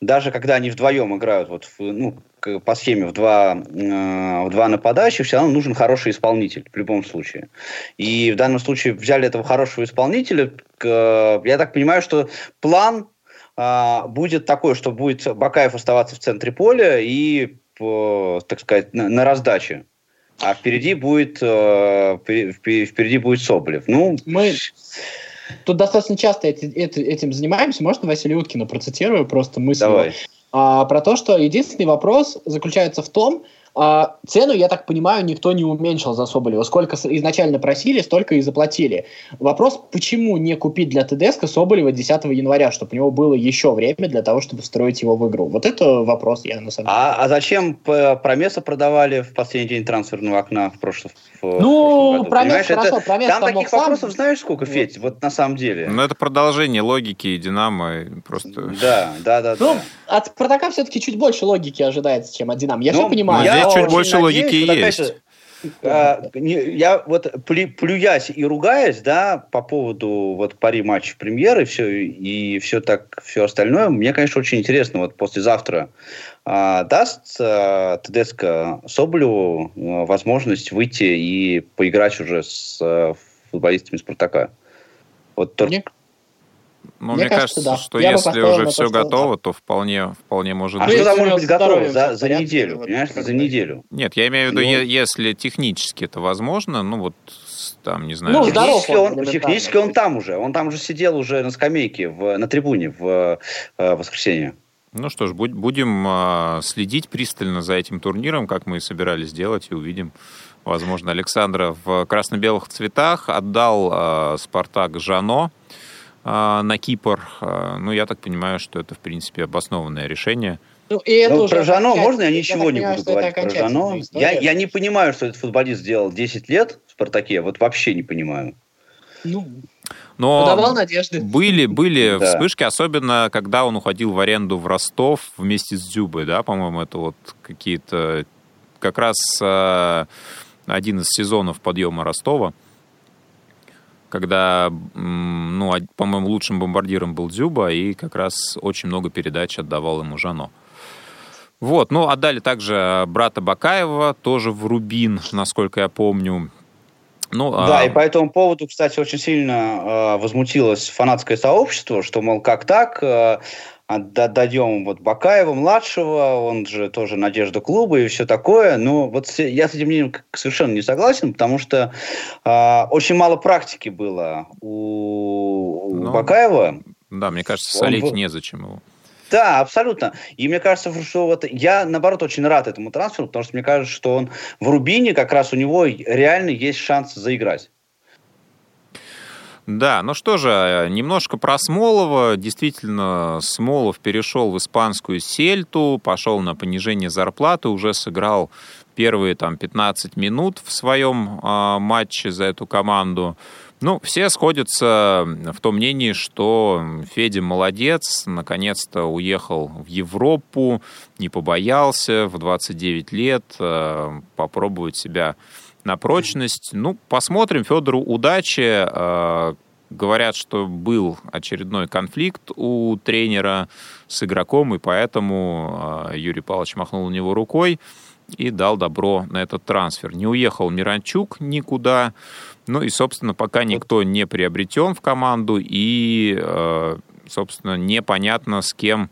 Даже когда они вдвоем играют вот, в, ну, по схеме в два, э, в два нападающих, все равно нужен хороший исполнитель в любом случае. И в данном случае взяли этого хорошего исполнителя. К, я так понимаю, что план э, будет такой, что будет Бакаев оставаться в центре поля и, по, так сказать, на, на раздаче. А впереди будет, э, впереди будет Соболев. Ну, мы тут достаточно часто эти, эти, этим занимаемся. Можно Василия Уткина процитирую просто мысль? Давай. А, про то, что единственный вопрос заключается в том, а, цену, я так понимаю, никто не уменьшил за Соболева. Сколько изначально просили, столько и заплатили. Вопрос, почему не купить для ТДСК Соболева 10 января, чтобы у него было еще время для того, чтобы встроить его в игру? Вот это вопрос я на самом деле. А, а зачем Промеса продавали в последний день трансферного окна в прошлом в, Ну, Промес, хорошо, это, Промес Там таких сам... вопросов знаешь сколько, Федь, вот. вот на самом деле. Ну, это продолжение логики Динамо. Просто... Да, да, да. Ну, да. от Спартака все-таки чуть больше логики ожидается, чем от Динамо. Я ну, все понимаю. Я чуть больше логики есть. А, я вот плюясь и ругаясь, да, по поводу вот пари матча премьеры все и все так все остальное, мне, конечно, очень интересно. Вот послезавтра а, даст а, ТДСК Соболеву а, возможность выйти и поиграть уже с а, футболистами Спартака. Вот только ну, мне, мне кажется, кажется да. что я если уже все готово, то вполне, вполне может а быть. А что там может быть готово за, за неделю, понимаешь, за неделю? Нет, я имею в виду, ну, если технически это возможно, ну вот там, не знаю. Ну, технически, он, технически он там уже, он там уже сидел уже на скамейке, в, на трибуне в э, воскресенье. Ну что ж, будем э, следить пристально за этим турниром, как мы и собирались делать, и увидим, возможно, Александра в красно-белых цветах отдал э, Спартак Жано. А, на Кипр. А, ну, я так понимаю, что это, в принципе, обоснованное решение. Ну, и это ну, про Жано можно я ничего я не буду говорить про Жано? Я, я не понимаю, что этот футболист сделал 10 лет в «Спартаке». Вот вообще не понимаю. Ну, но Подавал надежды. Были, были да. вспышки, особенно когда он уходил в аренду в Ростов вместе с Дзюбой, да, по-моему, это вот какие-то как раз э, один из сезонов подъема Ростова когда, ну, по-моему, лучшим бомбардиром был Дзюба, и как раз очень много передач отдавал ему Жано. Вот, ну, отдали также брата Бакаева, тоже в Рубин, насколько я помню. Ну, да, а... и по этому поводу, кстати, очень сильно э, возмутилось фанатское сообщество, что, мол, как так, э, отдадим вот Бакаева младшего, он же тоже надежда клуба и все такое. Но вот я с этим мнением совершенно не согласен, потому что э, очень мало практики было у, у ну, Бакаева. Да, мне кажется, солить он... незачем его. Да, абсолютно. И мне кажется, что вот я, наоборот, очень рад этому трансферу, потому что мне кажется, что он в Рубине как раз у него реально есть шанс заиграть. Да, ну что же, немножко про Смолова. Действительно, Смолов перешел в испанскую Сельту, пошел на понижение зарплаты, уже сыграл первые там 15 минут в своем э, матче за эту команду. Ну, все сходятся в том мнении, что Федя молодец, наконец-то уехал в Европу, не побоялся в 29 лет э, попробовать себя на прочность. Ну, посмотрим. Федору удачи. Э, говорят, что был очередной конфликт у тренера с игроком, и поэтому э, Юрий Павлович махнул на него рукой и дал добро на этот трансфер. Не уехал Миранчук никуда. Ну и, собственно, пока никто не приобретен в команду, и, э, собственно, непонятно, с кем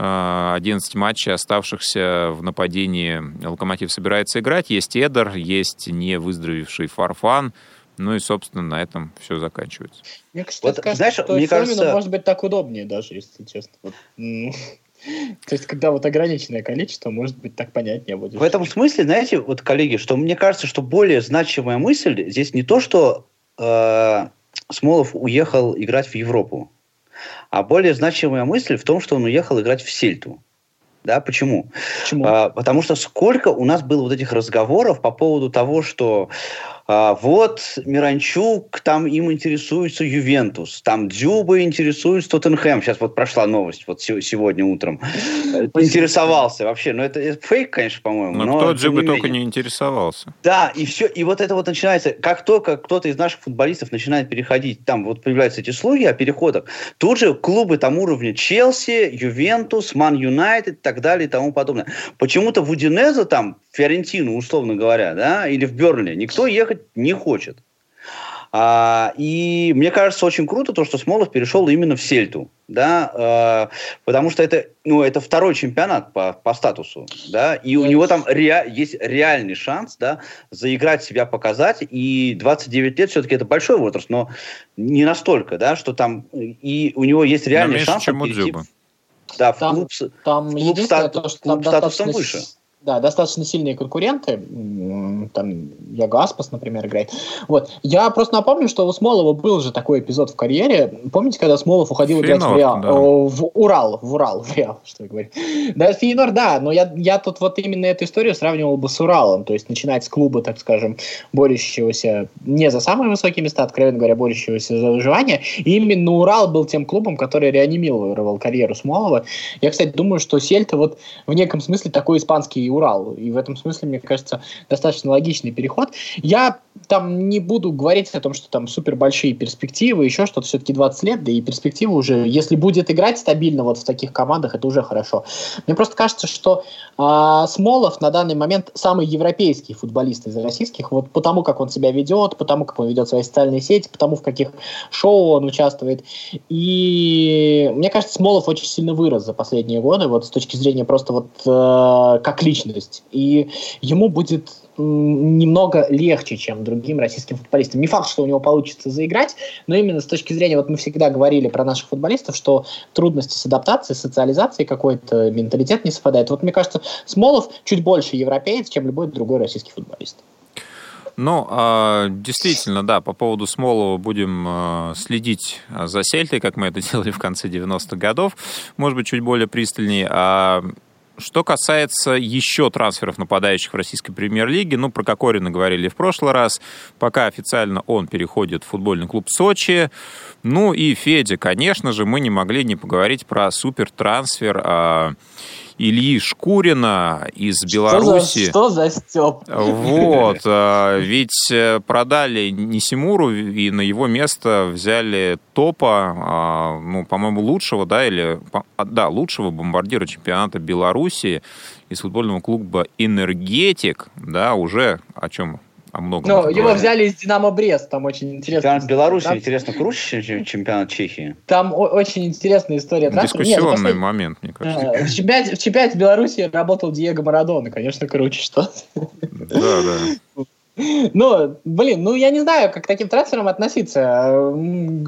11 матчей, оставшихся в нападении Локомотив собирается играть. Есть Эдер, есть не выздоровевший Фарфан. Ну и, собственно, на этом все заканчивается. Мне, кстати, вот, кажется, знаешь, что мне кажется... может быть так удобнее даже, если честно. Вот. То есть, когда вот ограниченное количество, может быть, так понятнее будет. В этом смысле, знаете, вот, коллеги, что мне кажется, что более значимая мысль здесь не то, что э, Смолов уехал играть в Европу. А более значимая мысль в том, что он уехал играть в Сельту. Да, почему? почему? А, потому что сколько у нас было вот этих разговоров по поводу того, что А, вот Миранчук, там им интересуется Ювентус, там Дзюба интересуется Тоттенхэм. Сейчас вот прошла новость, вот сегодня утром. Интересовался вообще. Ну, это, это фейк, конечно, по-моему. Но, но кто Дзюбы только не интересовался. Да, и все. И вот это вот начинается. Как только кто-то из наших футболистов начинает переходить, там вот появляются эти слухи о переходах, тут же клубы там уровня Челси, Ювентус, Ман Юнайтед и так далее и тому подобное. Почему-то в Удинеза там, Фиорентину, условно говоря, да, или в Бернли, никто ехать не хочет. А, и мне кажется, очень круто то, что Смолов перешел именно в Сельту, да, а, потому что это, ну, это второй чемпионат по, по статусу, да, и у него там ре, есть реальный шанс, да, заиграть себя, показать, и 29 лет все-таки это большой возраст, но не настолько, да, что там, и у него есть реальный шанс чем перейти, да, в там, клуб, там в клуб, стат, то, что клуб там статусом выше. Да, достаточно сильные конкуренты. Там Яго Аспас, например, играет. Вот. Я просто напомню, что у Смолова был же такой эпизод в карьере. Помните, когда Смолов уходил Фейнорд, играть в, Реал, да. в Урал, в Урал, в Реал, что я говорю. Да, Фейнор, да, но я, я тут вот именно эту историю сравнивал бы с Уралом. То есть начинать с клуба, так скажем, борющегося не за самые высокие места, откровенно говоря, борющегося за выживание. И именно Урал был тем клубом, который реанимировал карьеру Смолова. Я, кстати, думаю, что Сельта вот в неком смысле такой испанский Урал. И в этом смысле, мне кажется, достаточно логичный переход. Я там не буду говорить о том, что там супер большие перспективы, еще что-то, все-таки 20 лет, да и перспективы уже, если будет играть стабильно вот в таких командах, это уже хорошо. Мне просто кажется, что э, Смолов на данный момент самый европейский футболист из российских, вот потому как он себя ведет, потому как он ведет свои социальные сети, потому в каких шоу он участвует. И мне кажется, Смолов очень сильно вырос за последние годы, вот с точки зрения просто вот э, как личность. И ему будет немного легче, чем другим российским футболистам. Не факт, что у него получится заиграть, но именно с точки зрения, вот мы всегда говорили про наших футболистов, что трудности с адаптацией, социализацией, какой-то менталитет не совпадает. Вот мне кажется, Смолов чуть больше европеец, чем любой другой российский футболист. Ну, а, действительно, да, по поводу Смолова будем а, следить за Сельтой, как мы это делали в конце 90-х годов, может быть, чуть более пристальнее. Что касается еще трансферов нападающих в российской премьер-лиге, ну, про Кокорина говорили в прошлый раз. Пока официально он переходит в футбольный клуб Сочи. Ну и Федя, конечно же, мы не могли не поговорить про супер-трансфер а, Ильи Шкурина из Беларуси. Что за, что за Степ? Вот. А, ведь э, продали Нисимуру и на его место взяли топа, а, ну, по-моему, лучшего, да, или, а, да, лучшего бомбардира чемпионата Беларуси из футбольного клуба «Энергетик», да, уже о чем о многом. Ну, его взяли из Динамо Брест, там очень интересно. Чемпионат Беларуси, там... интересно, круче, чем чемпионат Чехии? Там очень интересная история. Дискуссионный Нет, послед... момент, мне кажется. А, в чемпионате, в чемпионате Беларуси работал Диего Марадона, конечно, круче, что Да, да. Ну, блин, ну я не знаю, как к таким трансферам относиться.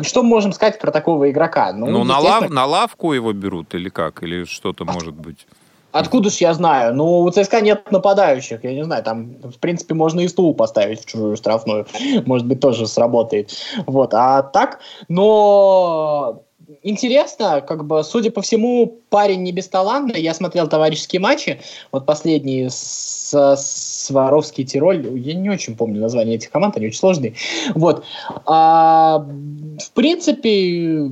Что мы можем сказать про такого игрока? Ну, ну на, лав, на лавку его берут или как? Или что-то может быть? Откуда ж я знаю? Ну, у ЦСКА нет нападающих, я не знаю, там, в принципе, можно и стул поставить в чужую штрафную, может быть, тоже сработает. Вот, а так, но интересно, как бы, судя по всему, парень не бесталанный. Я смотрел товарищеские матчи, вот последние с, Сваровский Тироль. Я не очень помню название этих команд, они очень сложные. Вот. А, в принципе,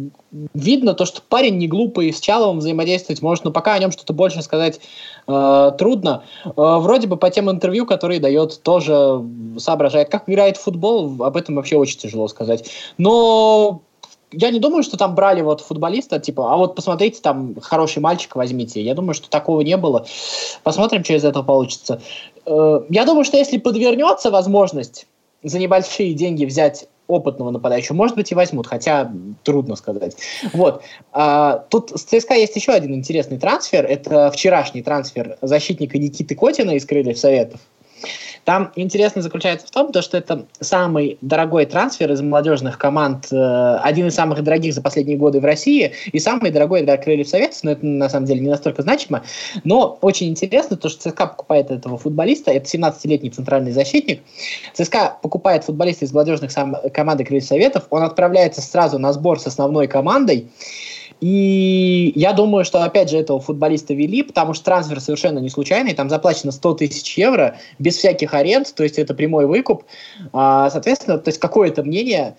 видно то, что парень не глупый, с Чаловым взаимодействовать может, но пока о нем что-то больше сказать э, трудно. Э, вроде бы по тем интервью, которые дает, тоже соображает. Как играет в футбол, об этом вообще очень тяжело сказать. Но я не думаю, что там брали вот футболиста, типа, а вот посмотрите, там хороший мальчик возьмите. Я думаю, что такого не было. Посмотрим, что из этого получится. Э, я думаю, что если подвернется возможность за небольшие деньги взять опытного нападающего, может быть, и возьмут, хотя трудно сказать. Вот. А, тут с ЦСКА есть еще один интересный трансфер. Это вчерашний трансфер защитника Никиты Котина из Крыльев Советов. Там интересно заключается в том, что это самый дорогой трансфер из молодежных команд, э, один из самых дорогих за последние годы в России, и самый дорогой для Крыльев Советов, но это на самом деле не настолько значимо. Но очень интересно то, что ЦСКА покупает этого футболиста, это 17-летний центральный защитник. ЦСКА покупает футболиста из молодежных сам, команды Крыльев Советов, он отправляется сразу на сбор с основной командой, И я думаю, что, опять же, этого футболиста вели, потому что трансфер совершенно не случайный, там заплачено 100 тысяч евро, без всяких аренд, то есть это прямой выкуп. А, соответственно, то есть какое-то мнение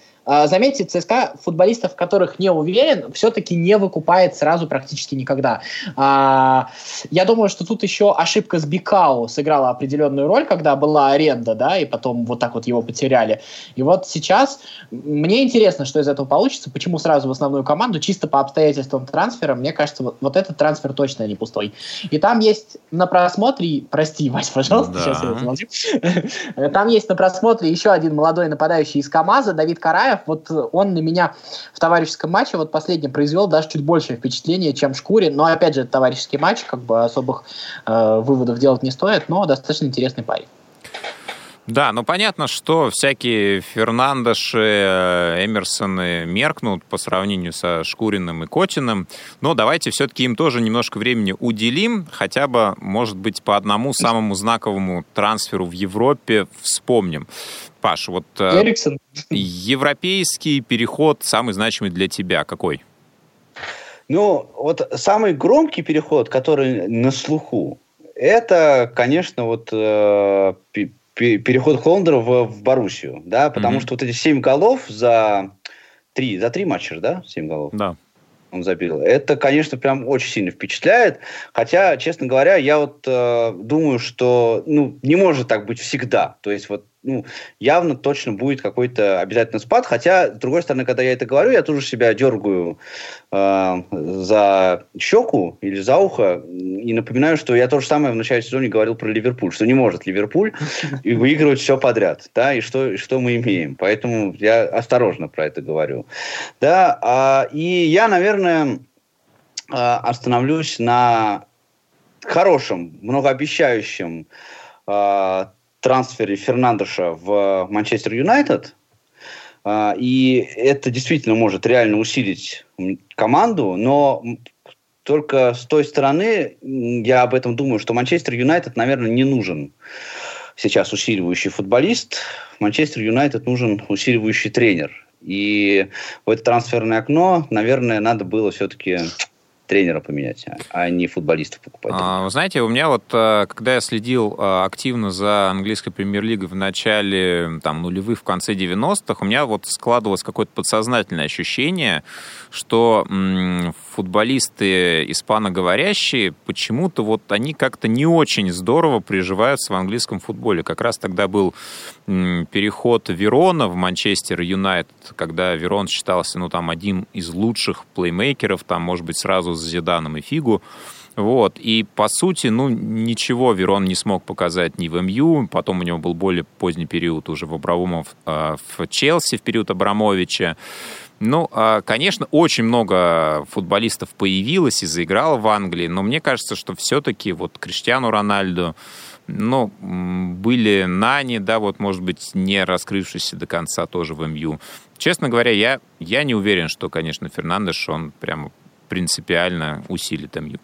заметьте, ЦСКА футболистов, которых не уверен, все-таки не выкупает сразу практически никогда. А, я думаю, что тут еще ошибка с Бикау сыграла определенную роль, когда была аренда, да, и потом вот так вот его потеряли. И вот сейчас мне интересно, что из этого получится, почему сразу в основную команду, чисто по обстоятельствам трансфера, мне кажется, вот, вот этот трансфер точно не пустой. И там есть на просмотре, прости, Вась, пожалуйста, да. сейчас я это Там есть на просмотре еще один молодой нападающий из КАМАЗа, Давид Караев, вот он на меня в товарищеском матче, вот последнем, произвел даже чуть большее впечатление, чем Шкурин. Но, опять же, товарищеский матч, как бы особых э, выводов делать не стоит, но достаточно интересный парень. Да, ну понятно, что всякие Фернандеши, э, Эмерсоны меркнут по сравнению со Шкуриным и Котиным, но давайте все-таки им тоже немножко времени уделим, хотя бы, может быть, по одному самому знаковому трансферу в Европе вспомним. Паш, вот э, Эриксон. европейский переход самый значимый для тебя какой? Ну, вот самый громкий переход, который на слуху, это, конечно, вот э, переход Холландера в, в Боруссию, да, потому mm-hmm. что вот эти семь голов за три, за три матча, да, семь голов. Да он забил. Это, конечно, прям очень сильно впечатляет. Хотя, честно говоря, я вот э, думаю, что ну, не может так быть всегда. То есть вот ну, явно точно будет какой-то обязательно спад. Хотя, с другой стороны, когда я это говорю, я тоже себя дергаю э, за щеку или за ухо и напоминаю, что я то же самое в начале сезона говорил про Ливерпуль, что не может Ливерпуль и выигрывать все подряд, да, и что, что мы имеем. Поэтому я осторожно про это говорю. Да, а, и я, наверное, а, остановлюсь на хорошем, многообещающем а, трансфере Фернандеша в Манчестер Юнайтед. А, и это действительно может реально усилить команду, но только с той стороны я об этом думаю, что Манчестер Юнайтед, наверное, не нужен сейчас усиливающий футболист. Манчестер Юнайтед нужен усиливающий тренер. И в это трансферное окно, наверное, надо было все-таки тренера поменять, а не футболистов покупать. А, вы знаете, у меня вот, э, когда я следил э, активно за английской премьер-лигой в начале там, нулевых, в конце 90-х, у меня вот складывалось какое-то подсознательное ощущение, что м, футболисты испаноговорящие почему-то вот они как-то не очень здорово приживаются в английском футболе. Как раз тогда был переход Верона в Манчестер Юнайтед, когда Верон считался, ну, там, один из лучших плеймейкеров, там, может быть, сразу с Зиданом и Фигу. Вот. И, по сути, ну, ничего Верон не смог показать ни в МЮ, потом у него был более поздний период уже в Абрамовом, э, в Челси, в период Абрамовича. Ну, а, конечно, очень много футболистов появилось и заиграло в Англии, но мне кажется, что все-таки вот Криштиану Рональду, ну, были Нани, да, вот, может быть, не раскрывшиеся до конца тоже в МЮ. Честно говоря, я, я не уверен, что, конечно, Фернандеш, он прямо принципиально усилит МЮ.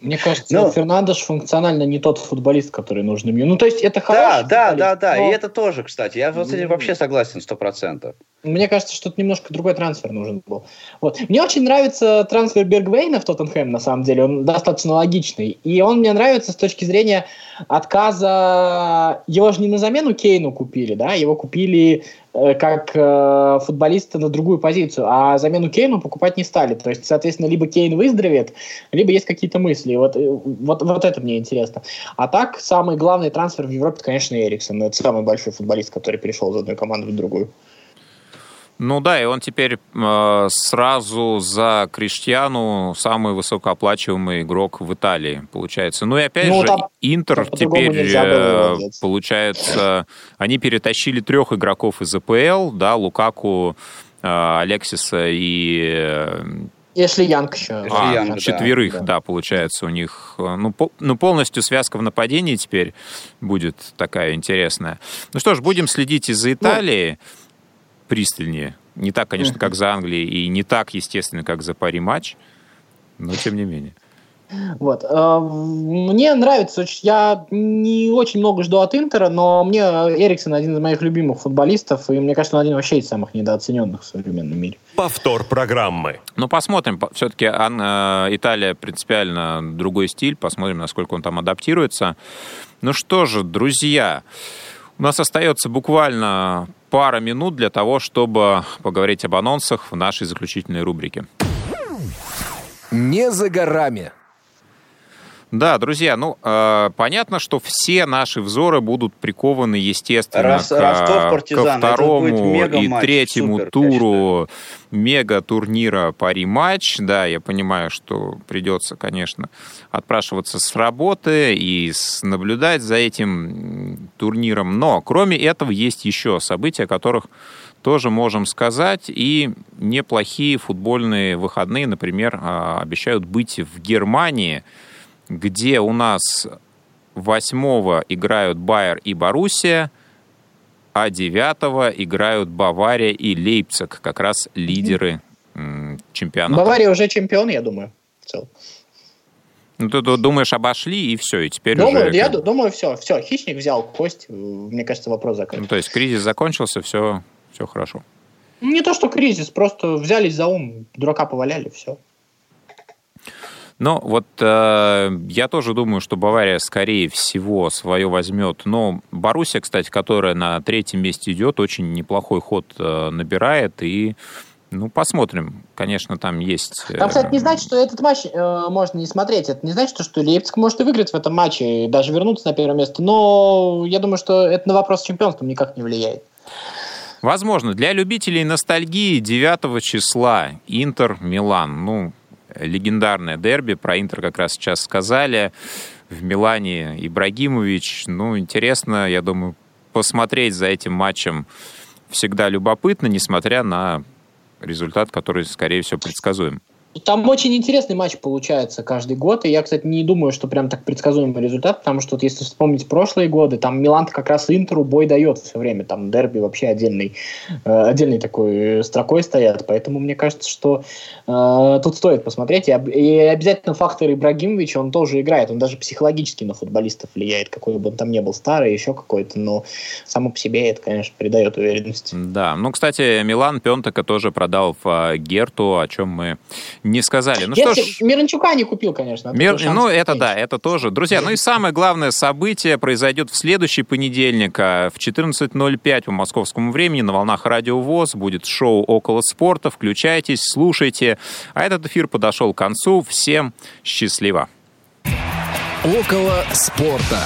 Мне кажется, ну, Фернандеш функционально не тот футболист, который нужен мне. Ну, то есть это хороший Да, да, да, да, но... и это тоже, кстати. Я с этим вообще согласен сто процентов. Мне кажется, что это немножко другой трансфер нужен был. Вот. Мне очень нравится трансфер Бергвейна в Тоттенхэм, на самом деле. Он достаточно логичный. И он мне нравится с точки зрения отказа... Его же не на замену Кейну купили, да? Его купили как э, футболиста на другую позицию, а замену Кейну покупать не стали. То есть, соответственно, либо Кейн выздоровеет, либо есть какие-то мысли. Вот, э, вот, вот это мне интересно. А так, самый главный трансфер в Европе, конечно, Эриксон. Это самый большой футболист, который перешел из одной команды в другую. Ну да, и он теперь э, сразу за Криштиану самый высокооплачиваемый игрок в Италии, получается. Ну и опять ну, же, там, Интер там теперь, э, получается, они перетащили трех игроков из АПЛ, да, Лукаку, э, Алексиса и... Э, если Янг еще. А, Янг, четверых, да. да, получается, у них. Э, ну, по, ну, полностью связка в нападении теперь будет такая интересная. Ну что ж, будем следить из-за ну, Италии. Ну, пристальнее. Не так, конечно, как за Англией, и не так, естественно, как за Пари матч, но тем не менее. Вот. Э, мне нравится, я не очень много жду от Интера, но мне Эриксон один из моих любимых футболистов, и мне кажется, он один вообще из самых недооцененных в современном мире. Повтор программы. Ну, посмотрим. Все-таки э, Италия принципиально другой стиль. Посмотрим, насколько он там адаптируется. Ну что же, друзья, у нас остается буквально пара минут для того, чтобы поговорить об анонсах в нашей заключительной рубрике. Не за горами. Да, друзья, ну, э, понятно, что все наши взоры будут прикованы, естественно, Рос, к, ко второму и третьему Супер, туру мега-турнира Пари-матч. Да, я понимаю, что придется, конечно, отпрашиваться с работы и наблюдать за этим турниром. Но, кроме этого, есть еще события, о которых тоже можем сказать. И неплохие футбольные выходные, например, а, обещают быть в Германии – где у нас восьмого играют Байер и Боруссия, а девятого играют Бавария и Лейпциг, как раз лидеры чемпионата. Бавария уже чемпион, я думаю, в целом. Ну, ты, ты думаешь, обошли, и все, и теперь думаю, уже... Я думаю, все, все, хищник взял кость, мне кажется, вопрос закрыт. Ну, то есть кризис закончился, все, все хорошо. Не то, что кризис, просто взялись за ум, дурака поваляли, все. Ну, вот э, я тоже думаю, что Бавария, скорее всего, свое возьмет. Но Боруссия, кстати, которая на третьем месте идет, очень неплохой ход э, набирает. И, ну, посмотрим. Конечно, там есть... Э... Там, кстати, не значит, что этот матч э, можно не смотреть. Это не значит, что Лейпциг может и выиграть в этом матче, и даже вернуться на первое место. Но я думаю, что это на вопрос с чемпионством никак не влияет. Возможно. Для любителей ностальгии 9 числа Интер-Милан. Ну, легендарное дерби. Про Интер как раз сейчас сказали. В Милане Ибрагимович. Ну, интересно, я думаю, посмотреть за этим матчем всегда любопытно, несмотря на результат, который, скорее всего, предсказуем. Там очень интересный матч получается каждый год, и я, кстати, не думаю, что прям так предсказуемый результат, потому что вот если вспомнить прошлые годы, там Милан как раз Интеру бой дает все время, там дерби вообще отдельный, э, отдельной такой строкой стоят, поэтому мне кажется, что э, тут стоит посмотреть, и, и обязательно фактор Ибрагимович, он тоже играет, он даже психологически на футболистов влияет, какой бы он там ни был старый, еще какой-то, но само по себе это, конечно, придает уверенности. Да, ну, кстати, Милан Пентака тоже продал в э, Герту, о чем мы не сказали. Ну Если что ж... Миранчука не купил, конечно. Мир... Ну, это да, это тоже. Друзья, ну и самое главное событие произойдет в следующий понедельник а, в 14.05 по московскому времени на волнах Радио ВОЗ будет шоу «Около спорта». Включайтесь, слушайте. А этот эфир подошел к концу. Всем счастливо. «Около спорта».